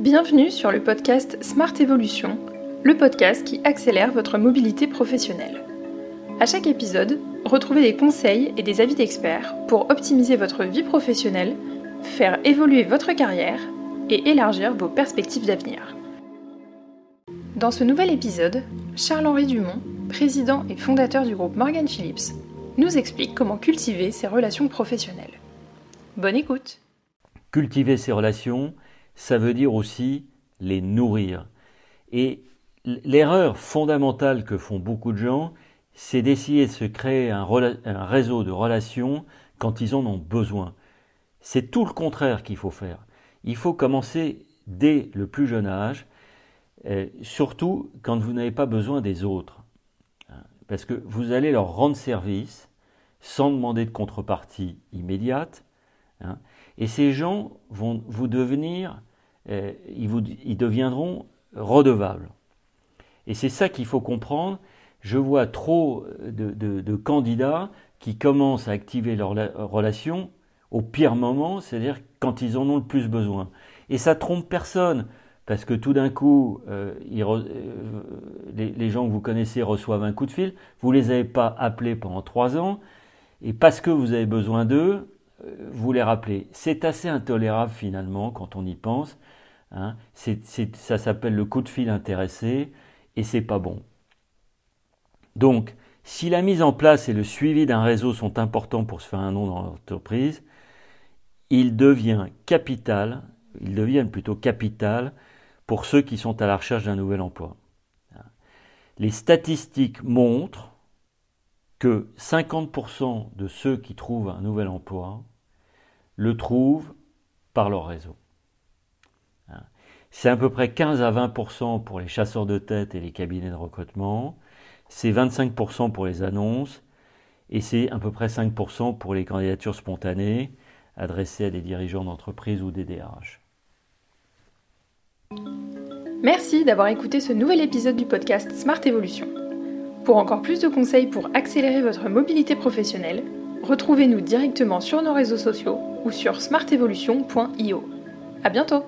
Bienvenue sur le podcast Smart Evolution, le podcast qui accélère votre mobilité professionnelle. À chaque épisode, retrouvez des conseils et des avis d'experts pour optimiser votre vie professionnelle, faire évoluer votre carrière et élargir vos perspectives d'avenir. Dans ce nouvel épisode, Charles-Henri Dumont, président et fondateur du groupe Morgan Phillips, nous explique comment cultiver ses relations professionnelles. Bonne écoute Cultiver ses relations, ça veut dire aussi les nourrir. Et l'erreur fondamentale que font beaucoup de gens, c'est d'essayer de se créer un, réseau de relations quand ils en ont besoin. C'est tout le contraire qu'il faut faire. Il faut commencer dès le plus jeune âge, euh, surtout quand vous n'avez pas besoin des autres. Hein, parce que vous allez leur rendre service sans demander de contrepartie immédiate. Hein, et ces gens vont vous devenir, euh, ils, vous, ils deviendront redevables. Et c'est ça qu'il faut comprendre. Je vois trop de, candidats qui commencent à activer leurs relations au pire moment, c'est-à-dire quand ils en ont le plus besoin. Et ça trompe personne, parce que tout d'un coup, euh, euh, les, les, gens que vous connaissez reçoivent un coup de fil, vous ne les avez pas appelés pendant trois ans, et parce que vous avez besoin d'eux, vous les rappelez. C'est assez intolérable finalement quand on y pense. Hein. ça s'appelle le coup de fil intéressé et c'est pas bon. Donc, si la mise en place et le suivi d'un réseau sont importants pour se faire un nom dans l'entreprise, il devient capital, ils deviennent plutôt capital pour ceux qui sont à la recherche d'un nouvel emploi. Les statistiques montrent que 50% de ceux qui trouvent un nouvel emploi le trouvent par leur réseau. Hein. C'est à peu près 15 à 20% pour les chasseurs de tête et les cabinets de recrutement, c'est 25% pour les annonces, et c'est à peu près 5% pour les candidatures spontanées adressées à des dirigeants d'entreprise ou des DRH. Merci d'avoir écouté ce nouvel épisode du podcast Smart Evolution. Pour encore plus de conseils pour accélérer votre mobilité professionnelle, retrouvez-nous directement sur nos réseaux sociaux ou sur smartevolution.io. À bientôt!